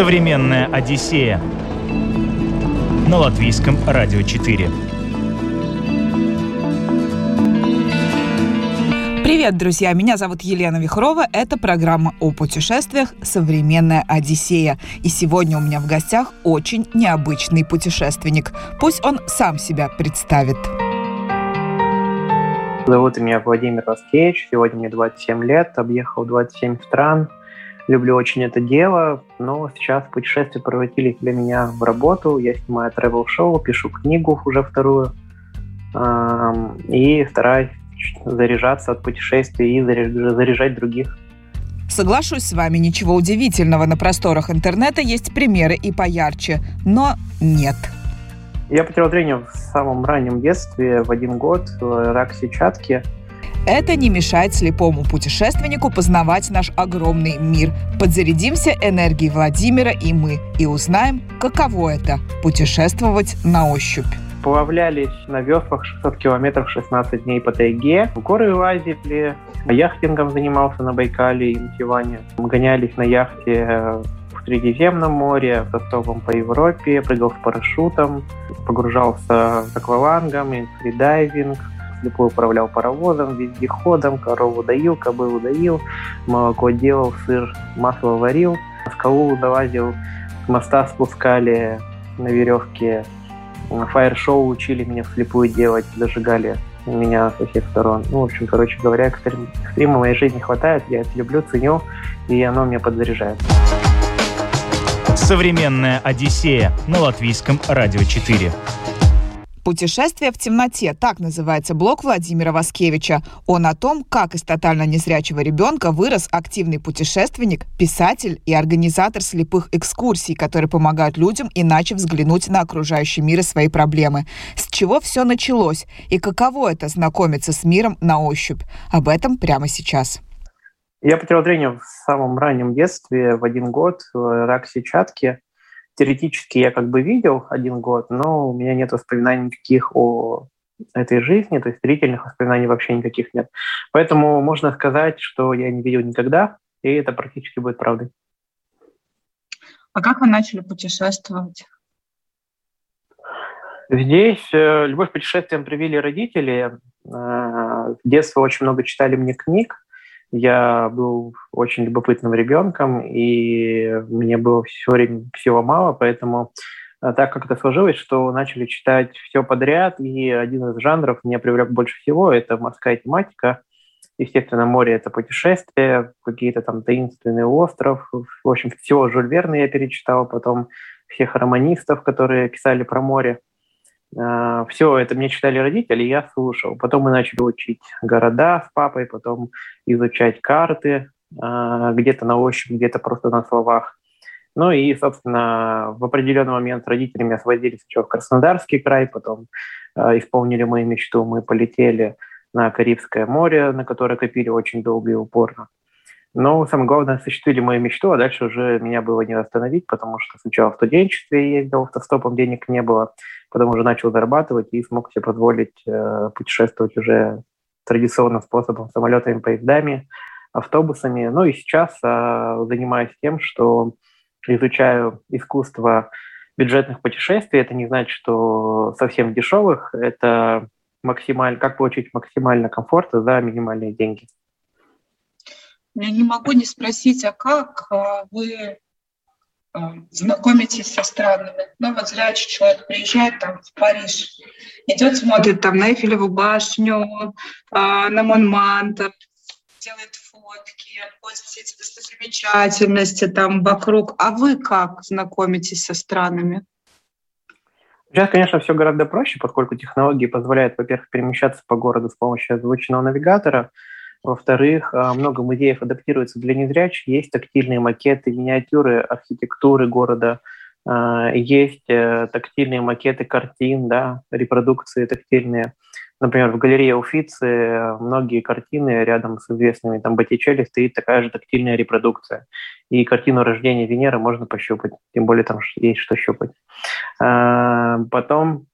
Современная Одиссея на латвийском радио 4. Привет, друзья! Меня зовут Елена Вихрова. Это программа о путешествиях «Современная Одиссея». И сегодня у меня в гостях очень необычный путешественник. Пусть он сам себя представит. Зовут меня Владимир Роскевич. Сегодня мне 27 лет. Объехал 27 стран люблю очень это дело, но сейчас путешествия превратились для меня в работу. Я снимаю travel-шоу, пишу книгу уже вторую и стараюсь заряжаться от путешествий и заряжать других. Соглашусь с вами, ничего удивительного. На просторах интернета есть примеры и поярче, но нет. Я потерял зрение в самом раннем детстве, в один год, рак сетчатки – это не мешает слепому путешественнику познавать наш огромный мир. Подзарядимся энергией Владимира и мы и узнаем, каково это – путешествовать на ощупь. Плавлялись на веслах 600 километров 16 дней по тайге. В горы лазили, яхтингом занимался на Байкале и Мтиване. Гонялись на яхте в Средиземном море, автостопом по Европе, прыгал с парашютом, погружался с аквалангом, фридайвинг, слепой управлял паровозом, вездеходом, корову доил, кобылу доил, молоко делал, сыр, масло варил, скалу залазил, с моста спускали на веревке, фаер-шоу учили меня вслепую делать, зажигали меня со всех сторон. Ну, в общем, короче говоря, экстрим, экстрима в моей жизни хватает, я это люблю, ценю, и оно меня подзаряжает. Современная Одиссея на латвийском радио 4. «Путешествие в темноте» – так называется блог Владимира Васкевича. Он о том, как из тотально незрячего ребенка вырос активный путешественник, писатель и организатор слепых экскурсий, которые помогают людям иначе взглянуть на окружающий мир и свои проблемы. С чего все началось и каково это знакомиться с миром на ощупь? Об этом прямо сейчас. Я потерял зрение в самом раннем детстве, в один год, рак сетчатки – теоретически я как бы видел один год, но у меня нет воспоминаний никаких о этой жизни, то есть зрительных воспоминаний вообще никаких нет. Поэтому можно сказать, что я не видел никогда, и это практически будет правдой. А как вы начали путешествовать? Здесь э, любовь к путешествиям привили родители. Э, с детства очень много читали мне книг. Я был очень любопытным ребенком, и мне было все время всего мало, поэтому э, так как это сложилось, что начали читать все подряд, и один из жанров меня привлек больше всего, это морская тематика. Естественно, море — это путешествия, какие-то там таинственный остров. В общем, всего Жюль Верна я перечитал, потом всех романистов, которые писали про море. А, Все это мне читали родители, я слушал. Потом мы начали учить города с папой, потом изучать карты, а, где-то на ощупь, где-то просто на словах. Ну и, собственно, в определенный момент родители меня свозили сначала в Краснодарский край, потом а, исполнили мою мечту, мы полетели на Карибское море, на которое копили очень долго и упорно. Но самое главное, осуществили мою мечту, а дальше уже меня было не остановить, потому что сначала в студенчестве ездил автостопом, денег не было, потом уже начал зарабатывать и смог себе позволить э, путешествовать уже традиционным способом, самолетами, поездами, автобусами. Ну и сейчас э, занимаюсь тем, что изучаю искусство бюджетных путешествий. Это не значит, что совсем дешевых. Это максимально, как получить максимально комфорта за минимальные деньги. Я не могу не спросить, а как а, вы а, знакомитесь со странами? Ну, вот зрячий человек приезжает там в Париж, идет, смотрит там на Эйфелеву башню, а, на Монмантр, делает фотки, отходит все эти достопримечательности там вокруг. А вы как знакомитесь со странами? Сейчас, конечно, все гораздо проще, поскольку технологии позволяют, во-первых, перемещаться по городу с помощью озвученного навигатора – во-вторых, а, много музеев адаптируется для незрячих. Есть тактильные макеты, миниатюры архитектуры города, а, есть э, тактильные макеты картин, да, репродукции тактильные. Например, в галерее Уфицы многие картины рядом с известными там Боттичелли стоит такая же тактильная репродукция. И картину рождения Венеры можно пощупать, тем более там есть что щупать. А, потом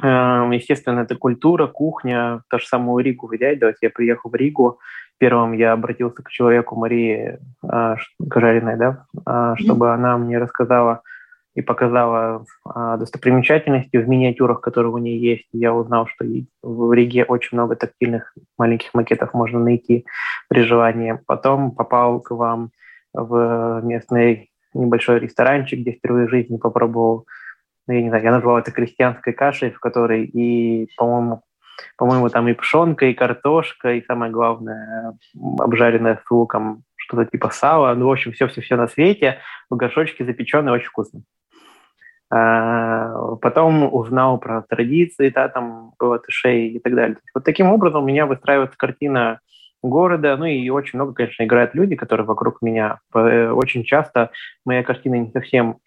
естественно, это культура, кухня, то же самое Ригу взять. Давайте я приехал в Ригу, Первым я обратился к человеку Марии э, Кажариной, да, э, чтобы она мне рассказала и показала э, достопримечательности в миниатюрах, которые у нее есть. Я узнал, что в Риге очень много тактильных маленьких макетов можно найти при желании. Потом попал к вам в местный небольшой ресторанчик, где впервые в жизни попробовал, ну, я не знаю, я назвал это крестьянской кашей, в которой и, по-моему, по-моему, там и пшенка, и картошка, и самое главное, обжаренное с луком, что-то типа сала. Ну, в общем, все-все-все на свете. В горшочке запеченное, очень вкусно. А, потом узнал про традиции, да, там, латышей и так далее. Вот таким образом у меня выстраивается картина города, ну и очень много, конечно, играют люди, которые вокруг меня. Очень часто моя картина не совсем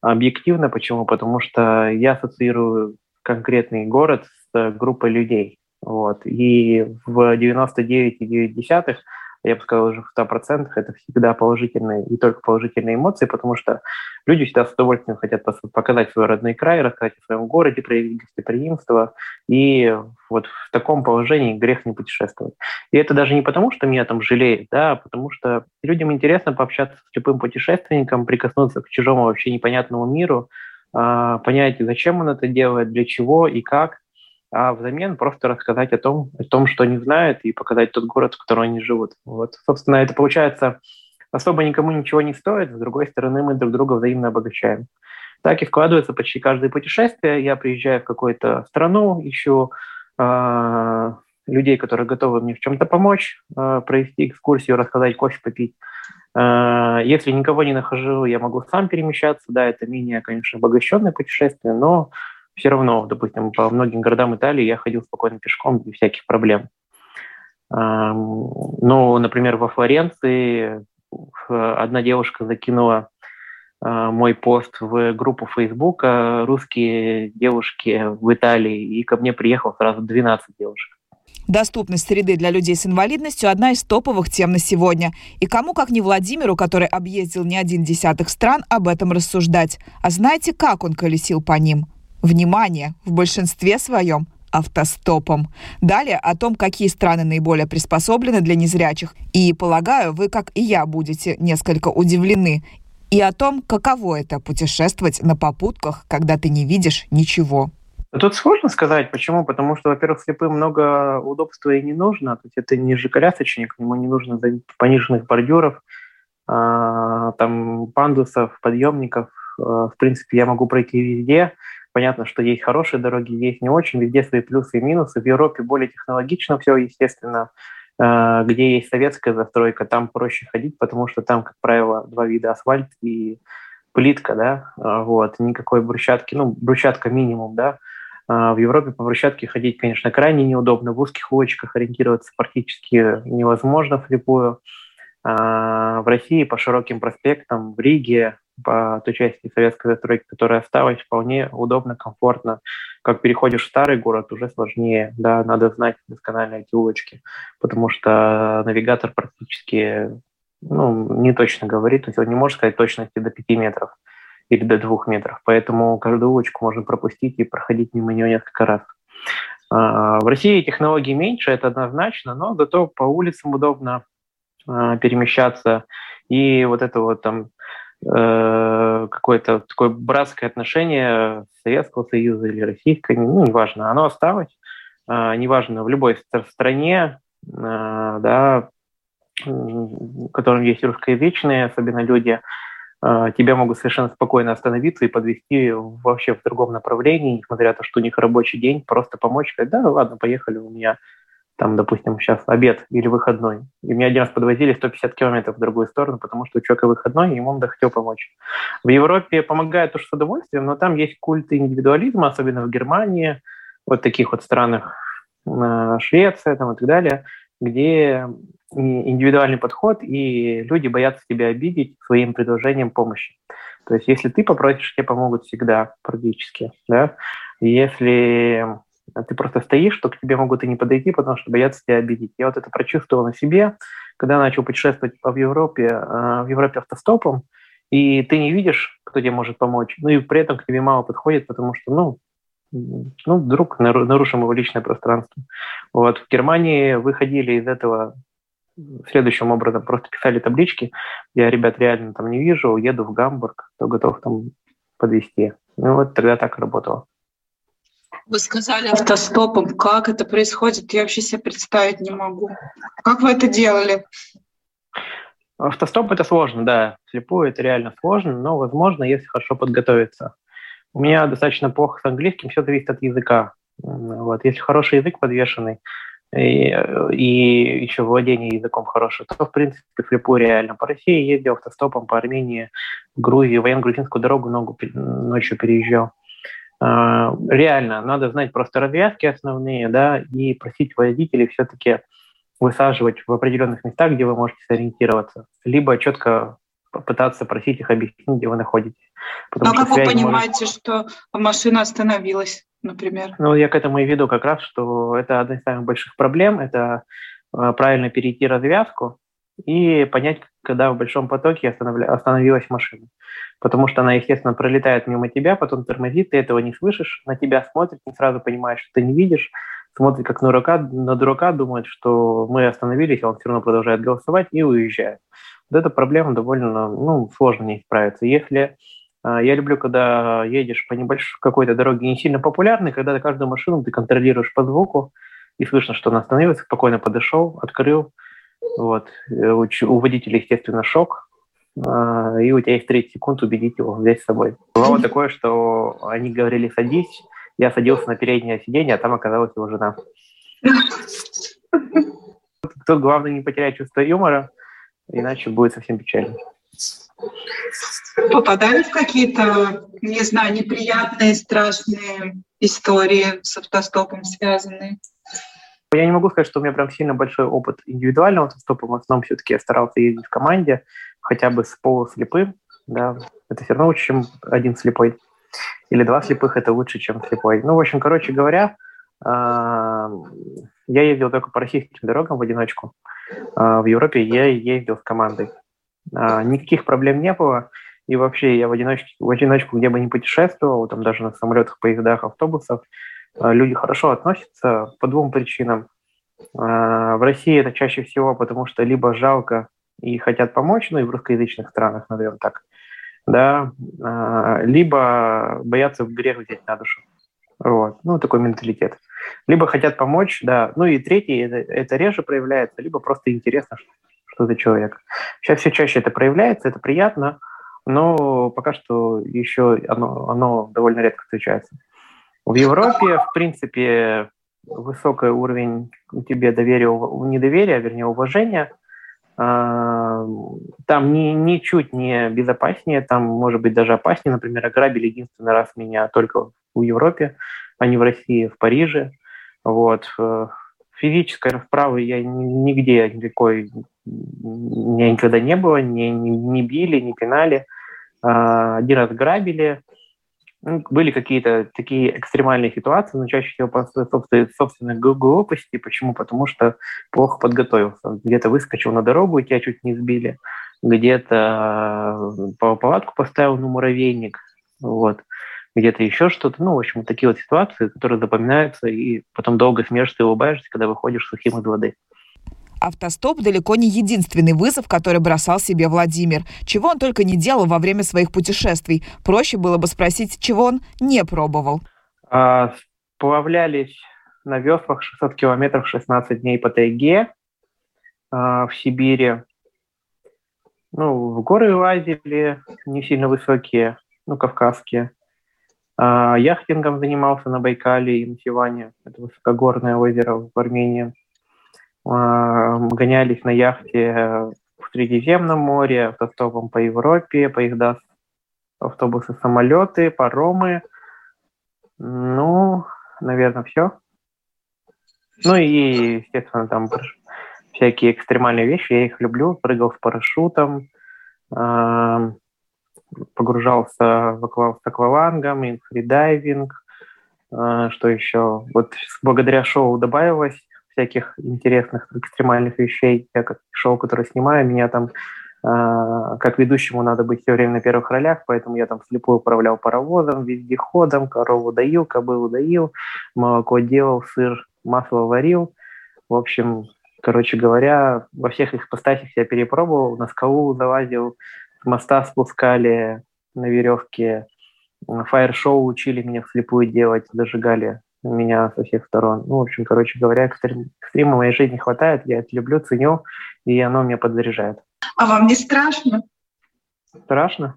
объективна. Почему? Потому что я ассоциирую конкретный город с группой людей. Вот. И в 99,9 я бы сказал, уже в 100% это всегда положительные и только положительные эмоции, потому что люди всегда с удовольствием хотят показать свой родной край, рассказать о своем городе, проявить гостеприимство, и вот в таком положении грех не путешествовать. И это даже не потому, что меня там жалеют, да, а потому что людям интересно пообщаться с любым путешественником, прикоснуться к чужому вообще непонятному миру, а, понять, зачем он это делает, для чего и как, а взамен просто рассказать о том, о том, что они знают, и показать тот город, в котором они живут. Вот, собственно, это получается особо никому ничего не стоит, с другой стороны, мы друг друга взаимно обогащаем. Так и складывается почти каждое путешествие. Я приезжаю в какую-то страну, ищу э, людей, которые готовы мне в чем-то помочь, э, провести экскурсию, рассказать, кофе попить. Э, если никого не нахожу, я могу сам перемещаться. Да, это менее, конечно, обогащенное путешествие, но все равно, допустим, по многим городам Италии я ходил спокойно пешком без всяких проблем. Ну, например, во Флоренции одна девушка закинула а, мой пост в группу Facebook «Русские девушки в Италии», и ко мне приехал сразу 12 девушек. Доступность среды для людей с инвалидностью – одна из топовых тем на сегодня. И кому, как не Владимиру, который объездил не один десяток стран, об этом рассуждать. А знаете, как он колесил по ним? Внимание! В большинстве своем автостопом. Далее о том, какие страны наиболее приспособлены для незрячих. И, полагаю, вы, как и я, будете несколько удивлены. И о том, каково это путешествовать на попутках, когда ты не видишь ничего. Тут сложно сказать, почему. Потому что, во-первых, слепым много удобства и не нужно. То есть это не же колясочник, ему не нужно пониженных бордюров, а, там пандусов, подъемников. А, в принципе, я могу пройти везде. Понятно, что есть хорошие дороги, есть не очень, везде свои плюсы и минусы. В Европе более технологично все, естественно. Э, где есть советская застройка, там проще ходить, потому что там, как правило, два вида асфальт и плитка, да, э, вот, никакой брусчатки, ну, брусчатка минимум, да, э, в Европе по брусчатке ходить, конечно, крайне неудобно, в узких улочках ориентироваться практически невозможно вслепую. В России по широким проспектам, в Риге, по той части советской застройки, которая осталась, вполне удобно, комфортно. Как переходишь в старый город, уже сложнее, да, надо знать досконально эти улочки, потому что навигатор практически ну, не точно говорит, то есть он не может сказать точности до 5 метров или до 2 метров, поэтому каждую улочку можно пропустить и проходить мимо нее несколько раз. А, в России технологий меньше, это однозначно, но зато по улицам удобно а, перемещаться. И вот это вот там Э, какое-то такое братское отношение Советского Союза или Российского, ну, неважно, оно осталось, э, неважно, в любой стране, э, да, в котором есть русскоязычные, особенно люди, тебя могут совершенно спокойно остановиться и подвести вообще в другом направлении, несмотря на то, что у них рабочий день, просто помочь, сказать, да, ладно, поехали, у меня там, допустим, сейчас обед или выходной. И меня один раз подвозили 150 километров в другую сторону, потому что у человека выходной, и ему он хотел помочь. В Европе помогает тоже с удовольствием, но там есть культ индивидуализма, особенно в Германии, вот таких вот странах, э, Швеция там, и так далее, где индивидуальный подход, и люди боятся тебя обидеть своим предложением помощи. То есть если ты попросишь, тебе помогут всегда практически. Да? Если ты просто стоишь, что к тебе могут и не подойти, потому что боятся тебя обидеть. Я вот это прочувствовал на себе, когда начал путешествовать по Европе, а, в Европе автостопом, и ты не видишь, кто тебе может помочь, ну и при этом к тебе мало подходит, потому что, ну, ну, вдруг нарушим его личное пространство. Вот в Германии выходили из этого следующим образом. Просто писали таблички, я ребят реально там не вижу, еду в Гамбург, то готов там подвести. Ну вот тогда так работало. Вы сказали автостопом. Как это происходит? Я вообще себе представить не могу. Как вы это делали? Автостоп это сложно, да. Слепую это реально сложно, но возможно, если хорошо подготовиться. У меня достаточно плохо с английским, все зависит от языка. Вот. Если хороший язык подвешенный, и, и еще владение языком хорошее, то, в принципе, слепую реально. По России ездил автостопом, по Армении, Грузии, военно-грузинскую дорогу ногу, ночью переезжал. А, реально, надо знать просто развязки основные, да, и просить водителей все-таки высаживать в определенных местах, где вы можете сориентироваться, либо четко попытаться просить их объяснить, где вы находитесь. Потому Но как вы понимаете, может... что машина остановилась, например? Ну, я к этому и веду как раз, что это одна из самых больших проблем, это а, правильно перейти развязку и понять, когда в большом потоке остановля... остановилась машина потому что она, естественно, пролетает мимо тебя, потом тормозит, ты этого не слышишь, на тебя смотрит, не сразу понимаешь, что ты не видишь, смотрит как на дурака, на дурака думает, что мы остановились, а он все равно продолжает голосовать и уезжает. Вот эта проблема довольно ну, сложно не справиться. Если а, я люблю, когда едешь по небольшой какой-то дороге не сильно популярной, когда каждую машину ты контролируешь по звуку, и слышно, что она остановилась, спокойно подошел, открыл. Вот. Э, у водителя, естественно, шок, а, и у тебя есть 30 секунд убедить его взять с собой. Бывало такое, что они говорили «садись», я садился на переднее сиденье, а там оказалась его жена. Тут главное не потерять чувство юмора, иначе будет совсем печально. Попадали в какие-то, не знаю, неприятные, страшные истории с автостопом связанные? Я не могу сказать, что у меня прям сильно большой опыт индивидуального автостопа. В основном все-таки я старался ездить в команде хотя бы с полуслепым, да, это все равно лучше, чем один слепой. Или два слепых – это лучше, чем слепой. Ну, в общем, короче говоря, я ездил только по российским дорогам в одиночку. А, в Европе я ездил с командой. А, никаких проблем не было. И вообще я в одиночку, в одиночку где бы не путешествовал, там даже на самолетах, поездах, автобусах, люди хорошо относятся по двум причинам. В России это чаще всего потому, что либо жалко и хотят помочь, ну и в русскоязычных странах, наверное, так, да, а, либо боятся в грех взять на душу. Вот, ну, такой менталитет. Либо хотят помочь, да. Ну и третий, это, это реже проявляется, либо просто интересно, что, что за человек. Сейчас все чаще это проявляется, это приятно, но пока что еще оно, оно довольно редко встречается. В Европе, в принципе, высокий уровень тебе доверия, недоверия, вернее, уважения – а, там ни, ничуть не безопаснее, там может быть даже опаснее. Например, ограбили единственный раз меня только в Европе, а не в России, в Париже. Вот. Э, физической расправы я нигде никакой никогда не было, не, не, не били, не пинали. А, один раз грабили, были какие-то такие экстремальные ситуации, но чаще всего по собственной, собственной глупости. Почему? Потому что плохо подготовился. Где-то выскочил на дорогу, и тебя чуть не сбили. Где-то э, палатку поставил на муравейник. Вот. Где-то еще что-то. Ну, в общем, такие вот ситуации, которые запоминаются, и потом долго смеешься и улыбаешься, когда выходишь сухим из воды. Автостоп далеко не единственный вызов, который бросал себе Владимир. Чего он только не делал во время своих путешествий. Проще было бы спросить, чего он не пробовал. А, сплавлялись на веслах 600 километров 16 дней по тайге а, в Сибири. Ну, в горы лазили, не сильно высокие, ну, кавказские. А, яхтингом занимался на Байкале и на Сиване. Это высокогорное озеро в Армении. Гонялись на яхте в Средиземном море, автостопом по Европе, поезда, автобусы, самолеты, паромы. Ну, наверное, все. Ну и, естественно, там всякие экстремальные вещи, я их люблю. Прыгал с парашютом, погружался в аквалангом, фридайвинг, а, что еще. Вот благодаря шоу добавилось всяких интересных экстремальных вещей. Я как шоу, которое снимаю, меня там э, как ведущему надо быть все время на первых ролях, поэтому я там слепую управлял паровозом, вездеходом, корову доил, кобылу доил, молоко делал, сыр, масло варил. В общем, Короче говоря, во всех их постатях я перепробовал, на скалу залазил, с моста спускали на веревке, фаер-шоу учили меня вслепую делать, зажигали меня со всех сторон. Ну, в общем, короче говоря, экстрим, экстрима в моей жизни хватает, я это люблю, ценю, и оно меня подзаряжает. А вам не страшно? Страшно?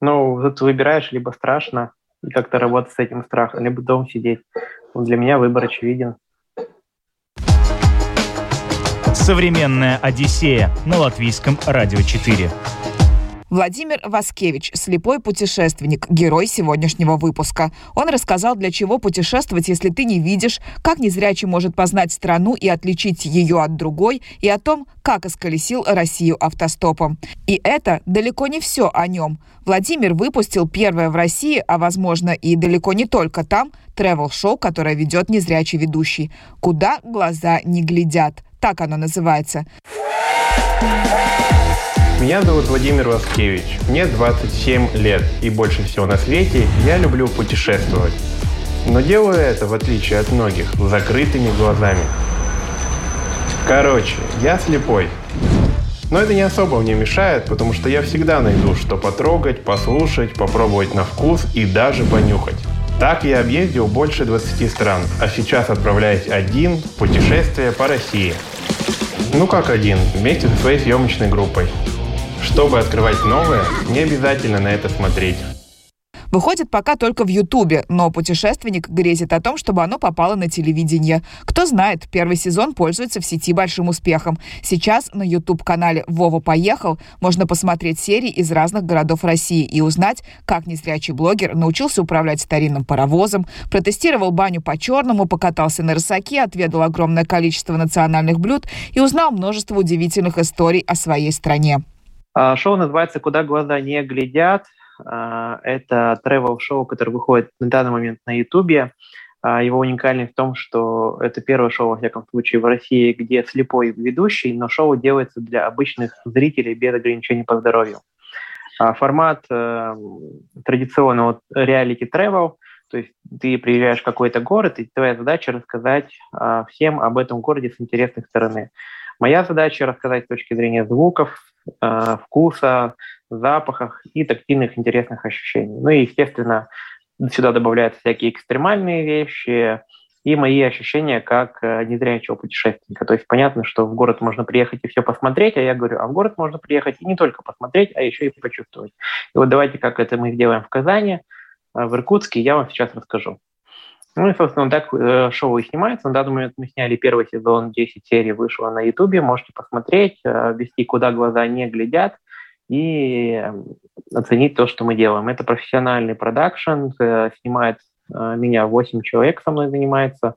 Ну, тут выбираешь либо страшно, и как-то работать с этим страхом, либо дома сидеть. Для меня выбор очевиден. Современная Одиссея на латвийском радио 4. Владимир Васкевич, слепой путешественник, герой сегодняшнего выпуска. Он рассказал, для чего путешествовать, если ты не видишь, как незрячий может познать страну и отличить ее от другой, и о том, как исколесил Россию автостопом. И это далеко не все о нем. Владимир выпустил первое в России, а возможно и далеко не только там, тревел-шоу, которое ведет незрячий ведущий. «Куда глаза не глядят». Так оно называется. Меня зовут Владимир Васкевич. Мне 27 лет, и больше всего на свете я люблю путешествовать. Но делаю это, в отличие от многих, закрытыми глазами. Короче, я слепой. Но это не особо мне мешает, потому что я всегда найду, что потрогать, послушать, попробовать на вкус и даже понюхать. Так я объездил больше 20 стран, а сейчас отправляюсь один в путешествие по России. Ну как один, вместе со своей съемочной группой. Чтобы открывать новое, не обязательно на это смотреть. Выходит пока только в Ютубе, но путешественник грезит о том, чтобы оно попало на телевидение. Кто знает, первый сезон пользуется в сети большим успехом. Сейчас на YouTube-канале «Вова поехал» можно посмотреть серии из разных городов России и узнать, как незрячий блогер научился управлять старинным паровозом, протестировал баню по-черному, покатался на рысаке, отведал огромное количество национальных блюд и узнал множество удивительных историй о своей стране. А, шоу называется «Куда глаза не глядят». А, это travel-шоу, которое выходит на данный момент на Ютубе. А, его уникальность в том, что это первое шоу, во всяком случае, в России, где слепой ведущий, но шоу делается для обычных зрителей без ограничений по здоровью. Формат э, традиционного реалити travel, то есть ты приезжаешь в какой-то город, и твоя задача рассказать всем об этом городе с интересной стороны. Моя задача рассказать с точки зрения звуков, э, вкуса, запахах и тактильных интересных ощущений. Ну и, естественно, сюда добавляются всякие экстремальные вещи и мои ощущения как э, незрячего путешественника. То есть понятно, что в город можно приехать и все посмотреть, а я говорю, а в город можно приехать и не только посмотреть, а еще и почувствовать. И вот давайте, как это мы сделаем в Казани, э, в Иркутске, я вам сейчас расскажу. Ну и, собственно, так э, шоу и снимается. На данный момент мы сняли первый сезон, 10 серий вышло на Ютубе. Можете посмотреть, э, вести «Куда глаза не глядят» и оценить то, что мы делаем. Это профессиональный продакшн, э, снимает меня 8 человек со мной занимается.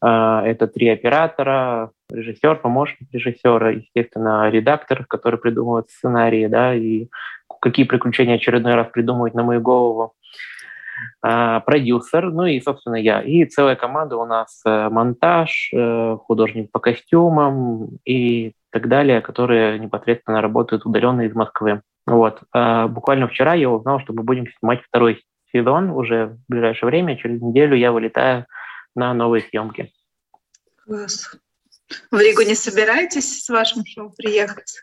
Это три оператора, режиссер, помощник режиссера, естественно, редактор, который придумывает сценарии, да, и какие приключения очередной раз придумывать на мою голову. А, продюсер, ну и, собственно, я. И целая команда у нас э, монтаж, э, художник по костюмам и так далее, которые непосредственно работают удаленно из Москвы. Вот. Буквально вчера я узнал, что мы будем снимать второй сезон уже в ближайшее время. Через неделю я вылетаю на новые съемки. Класс. В Ригу не собираетесь с вашим шоу приехать?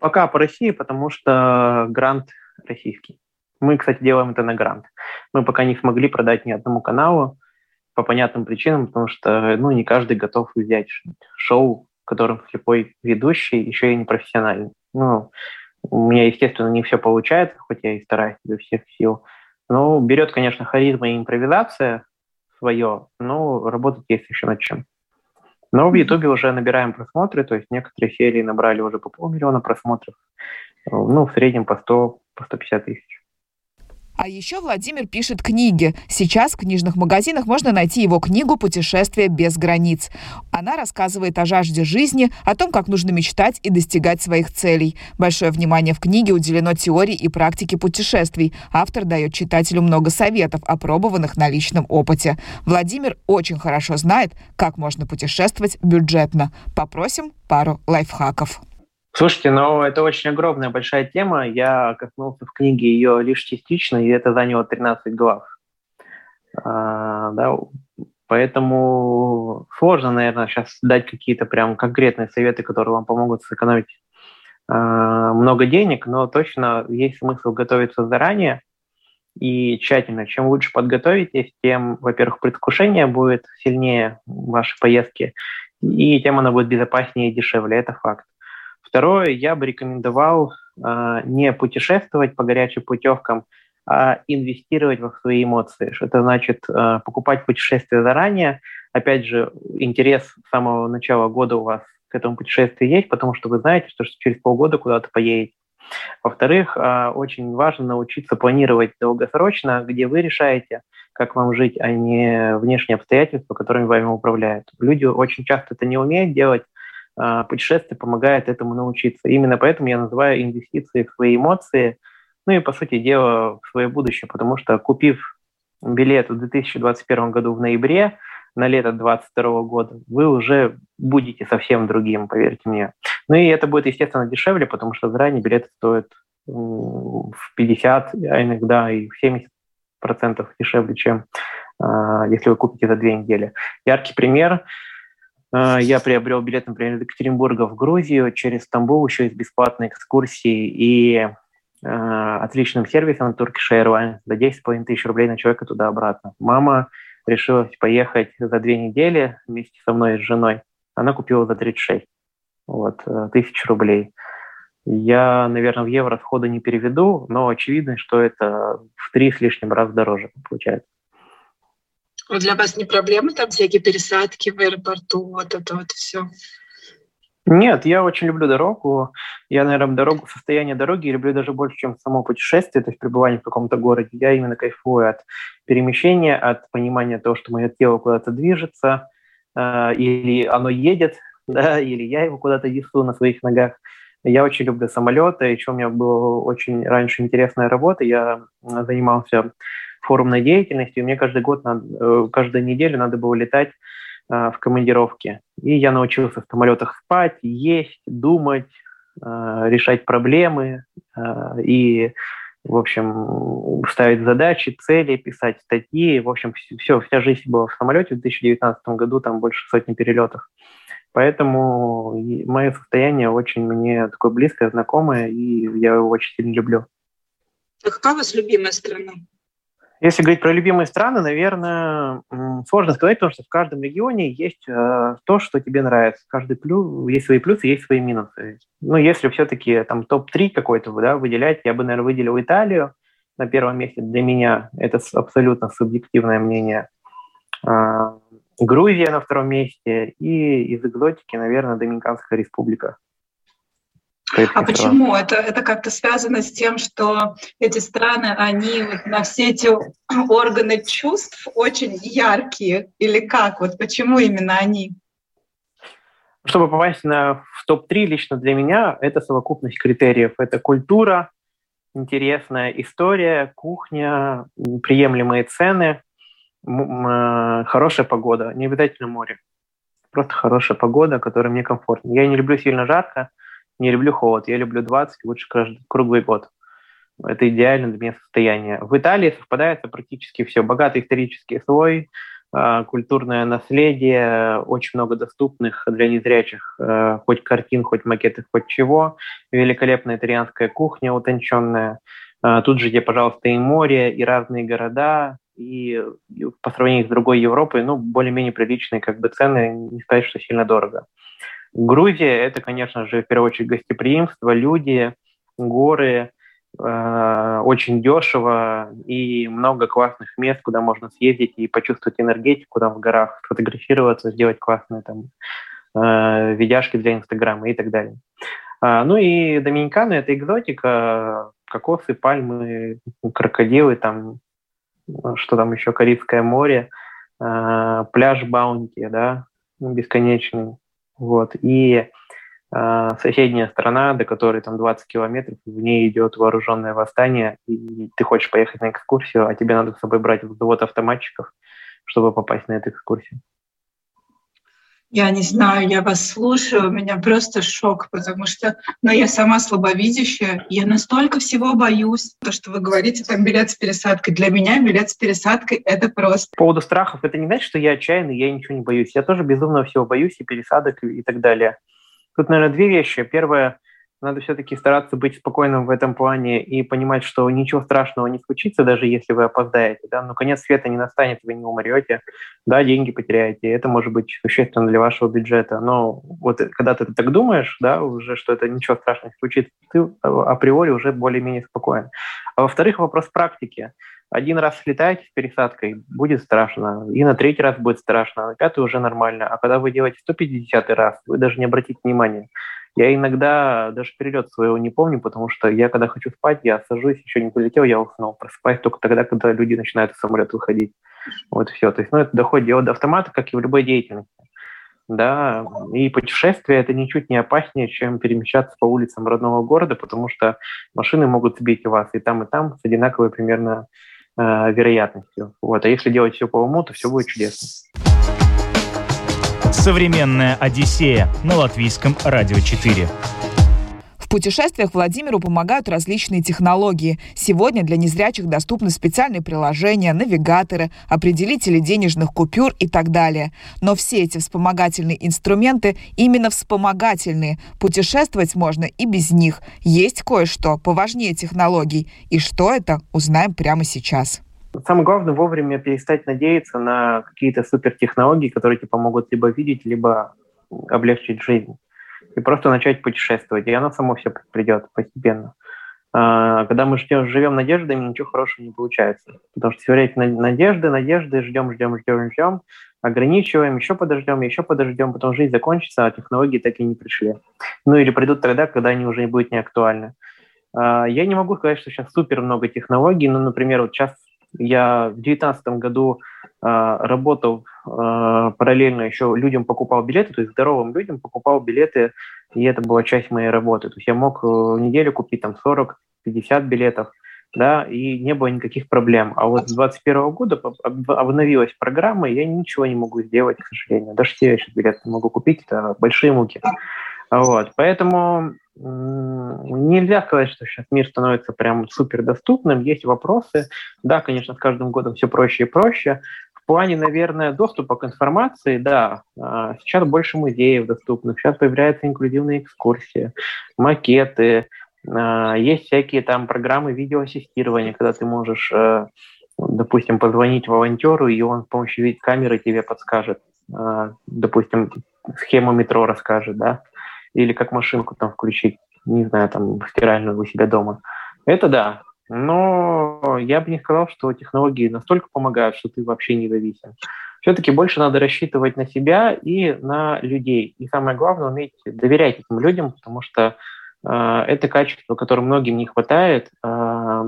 Пока по России, потому что грант российский. Мы, кстати, делаем это на грант. Мы пока не смогли продать ни одному каналу по понятным причинам, потому что ну, не каждый готов взять шоу, в котором слепой ведущий, еще и не профессиональный. Ну, у меня, естественно, не все получается, хоть я и стараюсь изо всех сил. Но берет, конечно, харизма и импровизация свое, но работать есть еще над чем. Но в Ютубе уже набираем просмотры, то есть некоторые серии набрали уже по полмиллиона просмотров, ну, в среднем по 100, по 150 тысяч. А еще Владимир пишет книги. Сейчас в книжных магазинах можно найти его книгу «Путешествие без границ». Она рассказывает о жажде жизни, о том, как нужно мечтать и достигать своих целей. Большое внимание в книге уделено теории и практике путешествий. Автор дает читателю много советов, опробованных на личном опыте. Владимир очень хорошо знает, как можно путешествовать бюджетно. Попросим пару лайфхаков. Слушайте, ну это очень огромная большая тема. Я коснулся в книге ее лишь частично, и это заняло 13 глав. А, да, Поэтому сложно, наверное, сейчас дать какие-то прям конкретные советы, которые вам помогут сэкономить э, много денег, но точно есть смысл готовиться заранее и тщательно. Чем лучше подготовитесь, тем, во-первых, предвкушение будет сильнее вашей поездки, и тем она будет безопаснее и дешевле. Это факт. Второе, я бы рекомендовал э, не путешествовать по горячим путевкам, а инвестировать в свои эмоции. Это значит э, покупать путешествие заранее. Опять же, интерес с самого начала года у вас к этому путешествию есть, потому что вы знаете, что через полгода куда-то поедете. Во-вторых, э, очень важно научиться планировать долгосрочно, где вы решаете, как вам жить, а не внешние обстоятельства, которыми вами управляют. Люди очень часто это не умеют делать, а, путешествие помогает этому научиться. Именно поэтому я называю инвестиции в свои эмоции, ну и, по сути дела, в свое будущее, потому что купив билет в 2021 году в ноябре на лето 2022 года, вы уже будете совсем другим, поверьте мне. Ну и это будет, естественно, дешевле, потому что заранее билеты стоят в 50, а иногда и в 70 процентов дешевле, чем э, если вы купите за две недели. Яркий пример. Э, я приобрел билет, например, из Екатеринбурга в Грузию через Стамбул еще и с бесплатной экскурсией и э, отличным сервисом Turkish Airlines за 10,5 тысяч рублей на человека туда-обратно. Мама решила поехать за две недели вместе со мной и с женой. Она купила за 36 вот, тысяч рублей. Я, наверное, в евро сходу не переведу, но очевидно, что это в три с лишним раз дороже получается. Для вас не проблема там всякие пересадки в аэропорту, вот это вот все? Нет, я очень люблю дорогу. Я, наверное, дорогу, состояние дороги люблю даже больше, чем само путешествие, то есть пребывание в каком-то городе. Я именно кайфую от перемещения, от понимания того, что мое тело куда-то движется, э, или оно едет, да, или я его куда-то несу на своих ногах. Я очень люблю самолеты, еще у меня была очень раньше интересная работа, я занимался форумной деятельностью, и мне каждый год, э, каждую неделю надо было летать э, в командировке. И я научился в самолетах спать, есть, думать, э, решать проблемы и, в общем, ставить задачи, цели, писать статьи. В общем, все, вся жизнь была в самолете в 2019 году, там больше сотни перелетов. Поэтому мое состояние очень мне такое близкое, знакомое, и я его очень сильно люблю. А какая у вас любимая страна? Если говорить про любимые страны, наверное, сложно сказать, потому что в каждом регионе есть э, то, что тебе нравится. Каждый плюс, есть свои плюсы, есть свои минусы. Ну, если все-таки там топ-3 какой-то да, выделять, я бы, наверное, выделил Италию на первом месте. Для меня это абсолютно субъективное мнение. А, Грузия на втором месте и из экзотики, наверное, Доминиканская республика. А почему? Это, это как-то связано с тем, что эти страны, они вот на все эти органы чувств очень яркие? Или как? Вот почему именно они? Чтобы попасть на, в топ-3 лично для меня, это совокупность критериев. Это культура, интересная история, кухня, приемлемые цены – Э, хорошая погода, не обязательно море. Просто хорошая погода, которая мне комфортна. Я не люблю сильно жарко, не люблю холод. Я люблю 20, лучше круглый год. Это идеально для меня состояние. В Италии совпадает практически все. Богатый исторический слой, э, культурное наследие, очень много доступных для незрячих, э, хоть картин, хоть макеты, хоть чего. Великолепная итальянская кухня утонченная. Тут же, где, пожалуйста, и море, и разные города, и по сравнению с другой Европой, ну, более-менее приличные как бы цены, не сказать, что сильно дорого. Грузия – это, конечно же, в первую очередь гостеприимство, люди, горы, э, очень дешево и много классных мест, куда можно съездить и почувствовать энергетику там в горах, сфотографироваться, сделать классные там э, видяшки для Инстаграма и так далее. А, ну и Доминикана – это экзотика, кокосы, пальмы, крокодилы, там что там еще, Карибское море, э, пляж Баунти, да, бесконечный, вот, и э, соседняя страна, до которой там 20 километров, в ней идет вооруженное восстание, и ты хочешь поехать на экскурсию, а тебе надо с собой брать взвод автоматчиков, чтобы попасть на эту экскурсию. Я не знаю, я вас слушаю, у меня просто шок, потому что ну, я сама слабовидящая, я настолько всего боюсь. То, что вы говорите, там билет с пересадкой. Для меня билет с пересадкой — это просто. По поводу страхов, это не значит, что я отчаянный, я ничего не боюсь. Я тоже безумно всего боюсь, и пересадок, и так далее. Тут, наверное, две вещи. Первое — надо все-таки стараться быть спокойным в этом плане и понимать, что ничего страшного не случится, даже если вы опоздаете. Да? Но конец света не настанет, вы не умрете, да, деньги потеряете. Это может быть существенно для вашего бюджета. Но вот когда ты так думаешь, да, уже, что это ничего страшного не случится, ты априори уже более-менее спокоен. А во-вторых, вопрос практики. Один раз слетаете с пересадкой, будет страшно. И на третий раз будет страшно, а на пятый уже нормально. А когда вы делаете 150 раз, вы даже не обратите внимания. Я иногда даже перелет своего не помню, потому что я, когда хочу спать, я сажусь, еще не полетел, я уснул. Просыпаюсь только тогда, когда люди начинают из самолета выходить. Вот все. То есть, ну, это доходит дело до автомата, как и в любой деятельности. Да, и путешествие это ничуть не опаснее, чем перемещаться по улицам родного города, потому что машины могут сбить вас и там, и там с одинаковой примерно э, вероятностью. Вот. А если делать все по уму, то все будет чудесно. Современная Одиссея на латвийском радио 4. В путешествиях Владимиру помогают различные технологии. Сегодня для незрячих доступны специальные приложения, навигаторы, определители денежных купюр и так далее. Но все эти вспомогательные инструменты именно вспомогательные. Путешествовать можно и без них. Есть кое-что поважнее технологий. И что это, узнаем прямо сейчас. Самое главное вовремя перестать надеяться на какие-то супертехнологии, которые тебе помогут либо видеть, либо облегчить жизнь. И просто начать путешествовать. И оно само все придет постепенно. А, когда мы ждем, живем надеждами, ничего хорошего не получается. Потому что все время надежды, надежды, ждем, ждем, ждем, ждем, ограничиваем, еще подождем, еще подождем, потом жизнь закончится, а технологии так и не пришли. Ну или придут тогда, когда они уже не будут не актуальны. А, я не могу сказать, что сейчас супер много технологий, но, например, вот сейчас я в 2019 году э, работал э, параллельно еще людям покупал билеты, то есть здоровым людям покупал билеты, и это была часть моей работы. То есть я мог в неделю купить там 40-50 билетов, да, и не было никаких проблем. А вот с 2021 года обновилась программа, и я ничего не могу сделать, к сожалению. Даже те сейчас билеты не могу купить, это большие муки. Вот, поэтому Нельзя сказать, что сейчас мир становится прям супер доступным. Есть вопросы. Да, конечно, с каждым годом все проще и проще. В плане, наверное, доступа к информации, да, а, сейчас больше музеев доступных, сейчас появляются инклюзивные экскурсии, макеты, а, есть всякие там программы видеоассистирования, когда ты можешь, э, допустим, позвонить волонтеру, и он с помощью камеры тебе подскажет, а, допустим, схему метро расскажет, да, или как машинку там включить, не знаю, там, стиральную у себя дома. Это да. Но я бы не сказал, что технологии настолько помогают, что ты вообще не зависим. Все-таки больше надо рассчитывать на себя и на людей. И самое главное, уметь доверять этим людям, потому что э, это качество, которое многим не хватает. Э,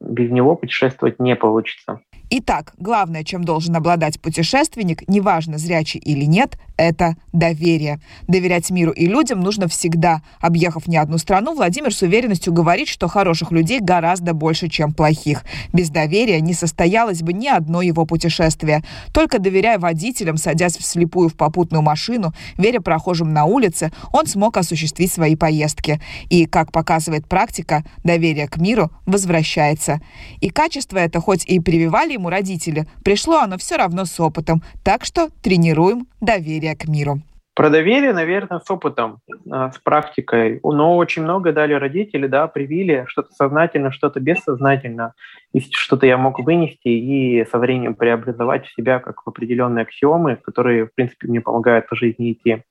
без него путешествовать не получится. Итак, главное, чем должен обладать путешественник, неважно, зрячий или нет, это доверие. Доверять миру и людям нужно всегда. Объехав не одну страну, Владимир с уверенностью говорит, что хороших людей гораздо больше, чем плохих. Без доверия не состоялось бы ни одно его путешествие. Только доверяя водителям, садясь вслепую в попутную машину, веря прохожим на улице, он смог осуществить свои поездки. И, как показывает практика, доверие к миру возвращается. И качество это хоть и прививали ему родители, пришло оно все равно с опытом. Так что тренируем доверие к миру. Про доверие, наверное, с опытом, а, с практикой. Но очень много дали родители, да, привили что-то сознательно, что-то бессознательно. И что-то я мог вынести и со временем преобразовать в себя как в определенные аксиомы, которые, в принципе, мне помогают по жизни идти.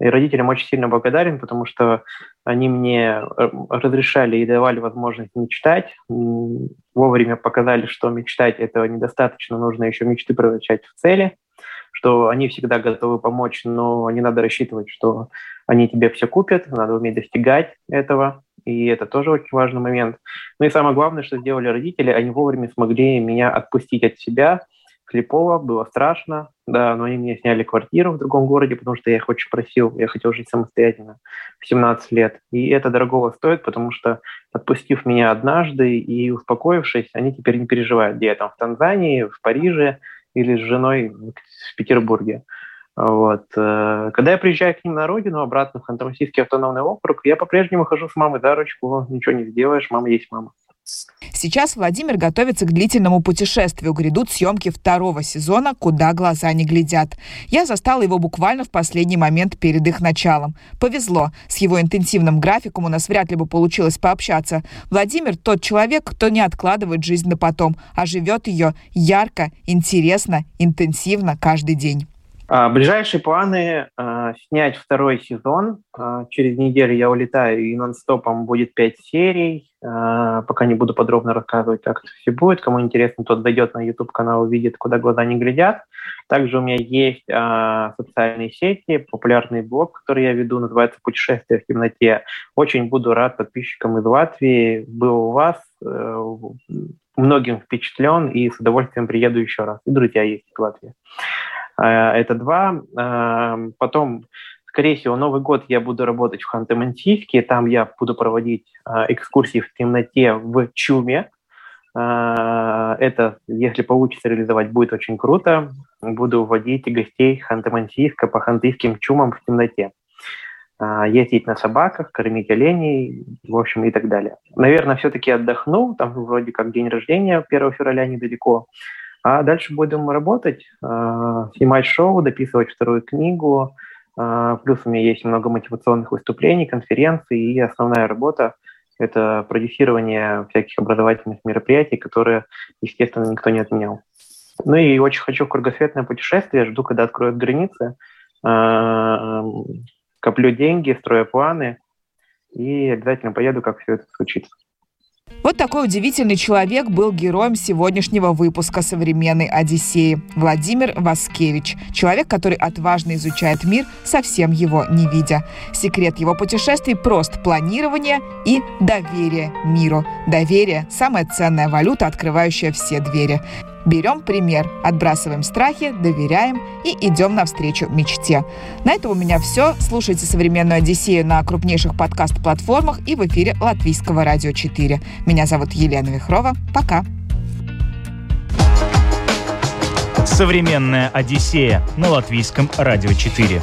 И родителям очень сильно благодарен, потому что они мне э, разрешали и давали возможность мечтать, вовремя показали, что мечтать этого недостаточно, нужно еще мечты превращать в цели, что они всегда готовы помочь, но не надо рассчитывать, что они тебе все купят, надо уметь достигать этого, и это тоже очень важный момент. Ну и самое главное, что сделали родители, они вовремя смогли меня отпустить от себя, слепого, было страшно, да, но они мне сняли квартиру в другом городе, потому что я их очень просил, я хотел жить самостоятельно в 17 лет. И это дорогого стоит, потому что отпустив меня однажды и успокоившись, они теперь не переживают, где я там, в Танзании, в Париже или с женой в Петербурге. Вот. Э, когда я приезжаю к ним на родину, обратно в Ханты-Мансийский автономный округ, я по-прежнему хожу с мамой за ручку, ничего не сделаешь, мама есть мама. Сейчас Владимир готовится к длительному путешествию. Грядут съемки второго сезона «Куда глаза не глядят». Я застала его буквально в последний момент перед их началом. Повезло. С его интенсивным графиком у нас вряд ли бы получилось пообщаться. Владимир тот человек, кто не откладывает жизнь на потом, а живет ее ярко, интересно, интенсивно каждый день. А, ближайшие планы а, снять второй сезон. А, через неделю я улетаю, и нон-стопом будет пять серий. А, пока не буду подробно рассказывать, как это все будет. Кому интересно, тот дойдет на YouTube-канал, увидит, куда глаза не глядят. Также у меня есть а, социальные сети, популярный блог, который я веду, называется «Путешествие в темноте». Очень буду рад подписчикам из Латвии. Был у вас, э, многим впечатлен и с удовольствием приеду еще раз. И друзья есть в Латвии. Э, это два. Э, потом, скорее всего, Новый год я буду работать в Ханты-Мансийске. Там я буду проводить э, экскурсии в темноте в Чуме. Это, если получится реализовать, будет очень круто. Буду водить гостей Ханты-Мансийска по хантыйским чумам в темноте. Ездить на собаках, кормить оленей, в общем, и так далее. Наверное, все-таки отдохну. Там вроде как день рождения 1 февраля недалеко. А дальше будем работать, а, снимать шоу, дописывать вторую книгу. А, плюс у меня есть много мотивационных выступлений, конференций, и основная работа – это продюсирование всяких образовательных мероприятий, которые, естественно, никто не отменял. Ну и очень хочу кругосветное путешествие, жду, когда откроют границы, а, коплю деньги, строю планы, и обязательно поеду, как все это случится. Вот такой удивительный человек был героем сегодняшнего выпуска «Современной Одиссеи» Владимир Васкевич. Человек, который отважно изучает мир, совсем его не видя. Секрет его путешествий прост – планирование и доверие миру. Доверие – самая ценная валюта, открывающая все двери. Берем пример, отбрасываем страхи, доверяем и идем навстречу мечте. На этом у меня все. Слушайте «Современную Одиссею» на крупнейших подкаст-платформах и в эфире Латвийского радио 4. Меня зовут Елена Вихрова. Пока. «Современная Одиссея» на Латвийском радио 4.